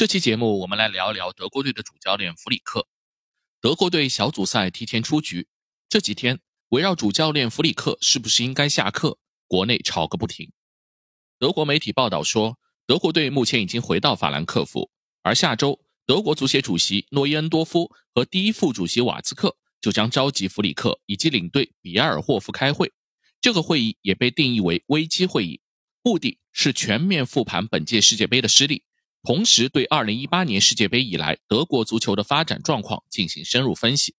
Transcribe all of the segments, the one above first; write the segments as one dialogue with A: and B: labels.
A: 这期节目我们来聊一聊德国队的主教练弗里克。德国队小组赛提前出局，这几天围绕主教练弗里克是不是应该下课，国内吵个不停。德国媒体报道说，德国队目前已经回到法兰克福，而下周德国足协主席诺伊恩多夫和第一副主席瓦兹克就将召集弗里克以及领队比埃尔霍夫开会。这个会议也被定义为危机会议，目的是全面复盘本届世界杯的失利。同时，对2018年世界杯以来德国足球的发展状况进行深入分析。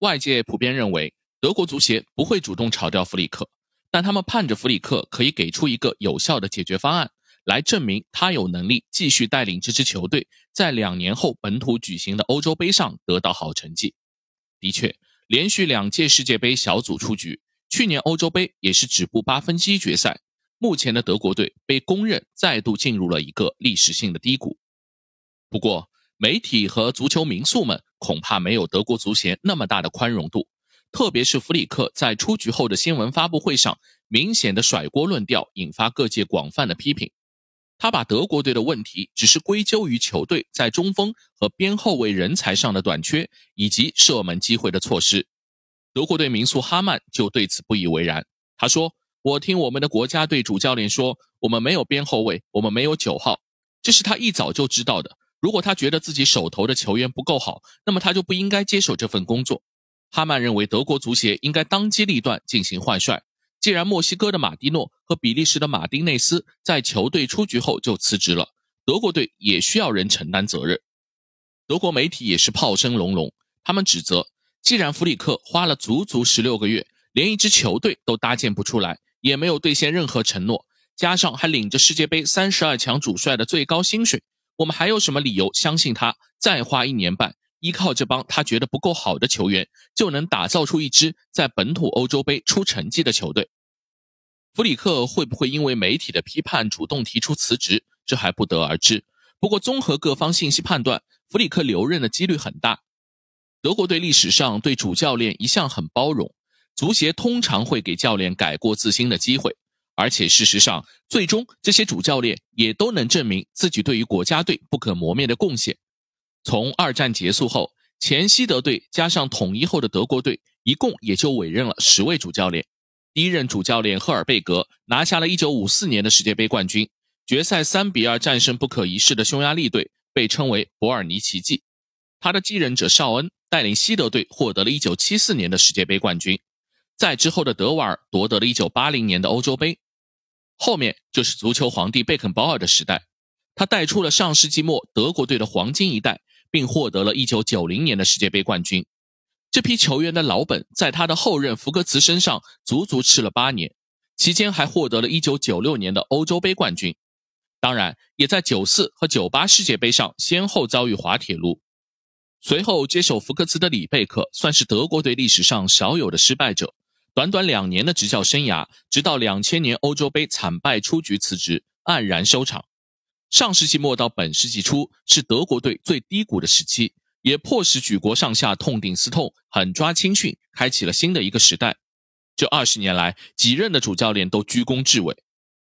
A: 外界普遍认为，德国足协不会主动炒掉弗里克，但他们盼着弗里克可以给出一个有效的解决方案，来证明他有能力继续带领这支球队在两年后本土举行的欧洲杯上得到好成绩。的确，连续两届世界杯小组出局，去年欧洲杯也是止步八分之一决赛。目前的德国队被公认再度进入了一个历史性的低谷。不过，媒体和足球名宿们恐怕没有德国足协那么大的宽容度，特别是弗里克在出局后的新闻发布会上明显的甩锅论调，引发各界广泛的批评。他把德国队的问题只是归咎于球队在中锋和边后卫人才上的短缺，以及射门机会的错失。德国队名宿哈曼就对此不以为然，他说。我听我们的国家队主教练说，我们没有边后卫，我们没有九号，这是他一早就知道的。如果他觉得自己手头的球员不够好，那么他就不应该接手这份工作。哈曼认为，德国足协应该当机立断进行换帅。既然墨西哥的马蒂诺和比利时的马丁内斯在球队出局后就辞职了，德国队也需要人承担责任。德国媒体也是炮声隆隆，他们指责，既然弗里克花了足足十六个月，连一支球队都搭建不出来。也没有兑现任何承诺，加上还领着世界杯三十二强主帅的最高薪水，我们还有什么理由相信他再花一年半，依靠这帮他觉得不够好的球员，就能打造出一支在本土欧洲杯出成绩的球队？弗里克会不会因为媒体的批判主动提出辞职，这还不得而知。不过，综合各方信息判断，弗里克留任的几率很大。德国队历史上对主教练一向很包容。足协通常会给教练改过自新的机会，而且事实上，最终这些主教练也都能证明自己对于国家队不可磨灭的贡献。从二战结束后，前西德队加上统一后的德国队，一共也就委任了十位主教练。第一任主教练赫尔贝格拿下了一九五四年的世界杯冠军，决赛三比二战胜不可一世的匈牙利队，被称为伯尔尼奇迹。他的继任者绍恩带领西德队获得了一九七四年的世界杯冠军。在之后的德瓦尔夺得了1980年的欧洲杯，后面就是足球皇帝贝肯鲍尔的时代，他带出了上世纪末德国队的黄金一代，并获得了一990年的世界杯冠军。这批球员的老本在他的后任福格茨身上足足吃了八年，期间还获得了一996年的欧洲杯冠军，当然也在94和98世界杯上先后遭遇滑铁卢。随后接手福克茨的里贝克算是德国队历史上少有的失败者。短短两年的执教生涯，直到两千年欧洲杯惨败出局辞职，黯然收场。上世纪末到本世纪初是德国队最低谷的时期，也迫使举国上下痛定思痛，狠抓青训，开启了新的一个时代。这二十年来，几任的主教练都居功至伟。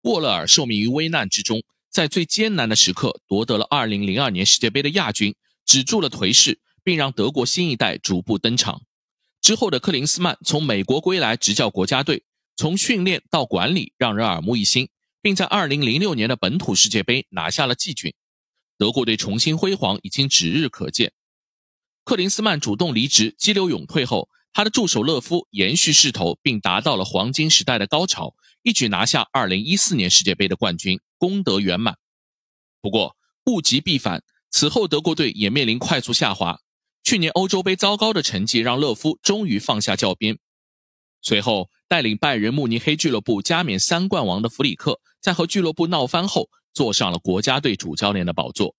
A: 沃勒尔受命于危难之中，在最艰难的时刻夺得了二零零二年世界杯的亚军，止住了颓势，并让德国新一代逐步登场。之后的克林斯曼从美国归来执教国家队，从训练到管理让人耳目一新，并在2006年的本土世界杯拿下了季军。德国队重新辉煌已经指日可见。克林斯曼主动离职，激流勇退后，他的助手勒夫延续势头，并达到了黄金时代的高潮，一举拿下2014年世界杯的冠军，功德圆满。不过物极必反，此后德国队也面临快速下滑。去年欧洲杯糟糕的成绩让勒夫终于放下教鞭，随后带领拜仁慕尼黑俱乐部加冕三冠王的弗里克，在和俱乐部闹翻后，坐上了国家队主教练的宝座。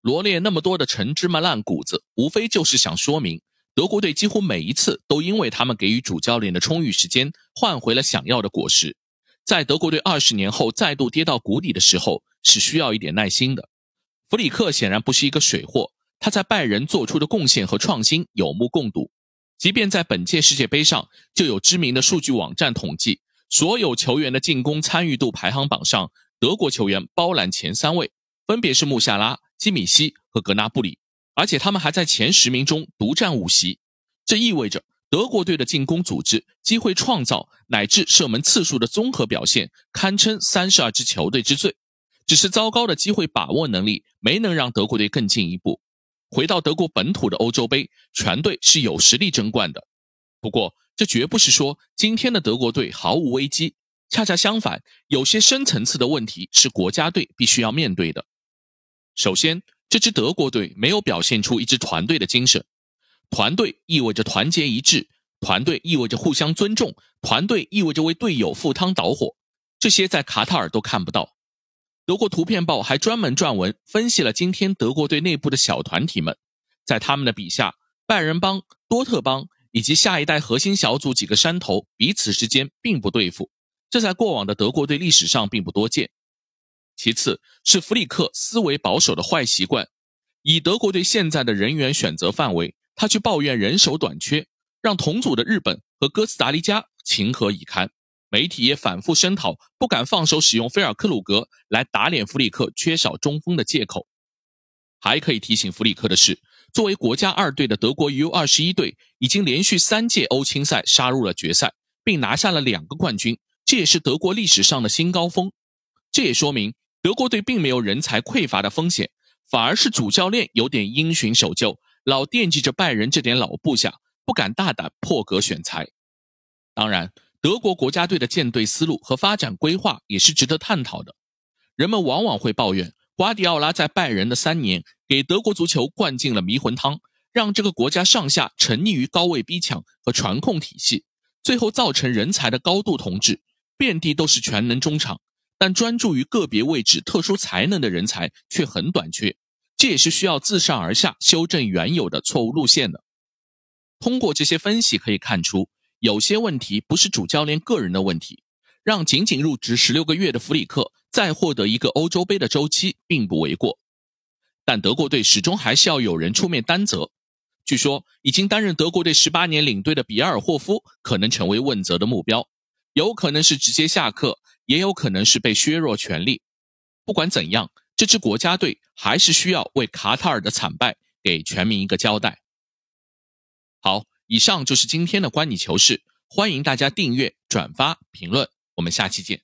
A: 罗列那么多的陈芝麻烂谷子，无非就是想说明，德国队几乎每一次都因为他们给予主教练的充裕时间，换回了想要的果实。在德国队二十年后再度跌到谷底的时候，是需要一点耐心的。弗里克显然不是一个水货。他在拜仁做出的贡献和创新有目共睹，即便在本届世界杯上，就有知名的数据网站统计，所有球员的进攻参与度排行榜上，德国球员包揽前三位，分别是穆夏拉、基米希和格纳布里，而且他们还在前十名中独占五席。这意味着德国队的进攻组织、机会创造乃至射门次数的综合表现，堪称三十二支球队之最。只是糟糕的机会把握能力没能让德国队更进一步。回到德国本土的欧洲杯，全队是有实力争冠的。不过，这绝不是说今天的德国队毫无危机，恰恰相反，有些深层次的问题是国家队必须要面对的。首先，这支德国队没有表现出一支团队的精神。团队意味着团结一致，团队意味着互相尊重，团队意味着为队友赴汤蹈火。这些在卡塔尔都看不到。德国图片报还专门撰文分析了今天德国队内部的小团体们，在他们的笔下，拜仁帮、多特帮以及下一代核心小组几个山头彼此之间并不对付，这在过往的德国队历史上并不多见。其次是弗里克思维保守的坏习惯，以德国队现在的人员选择范围，他去抱怨人手短缺，让同组的日本和哥斯达黎加情何以堪。媒体也反复声讨，不敢放手使用菲尔克鲁格来打脸弗里克缺少中锋的借口。还可以提醒弗里克的是，作为国家二队的德国 U 二十一队，已经连续三届欧青赛杀入了决赛，并拿下了两个冠军，这也是德国历史上的新高峰。这也说明德国队并没有人才匮乏的风险，反而是主教练有点因循守旧，老惦记着拜仁这点老部下，不敢大胆破格选材。当然。德国国家队的建队思路和发展规划也是值得探讨的。人们往往会抱怨，瓜迪奥拉在拜仁的三年给德国足球灌进了迷魂汤，让这个国家上下沉溺于高位逼抢和传控体系，最后造成人才的高度同质，遍地都是全能中场，但专注于个别位置特殊才能的人才却很短缺。这也是需要自上而下修正原有的错误路线的。通过这些分析可以看出。有些问题不是主教练个人的问题，让仅仅入职十六个月的弗里克再获得一个欧洲杯的周期并不为过。但德国队始终还是要有人出面担责。据说已经担任德国队十八年领队的比尔霍夫可能成为问责的目标，有可能是直接下课，也有可能是被削弱权力。不管怎样，这支国家队还是需要为卡塔尔的惨败给全民一个交代。好。以上就是今天的观你球事，欢迎大家订阅、转发、评论，我们下期见。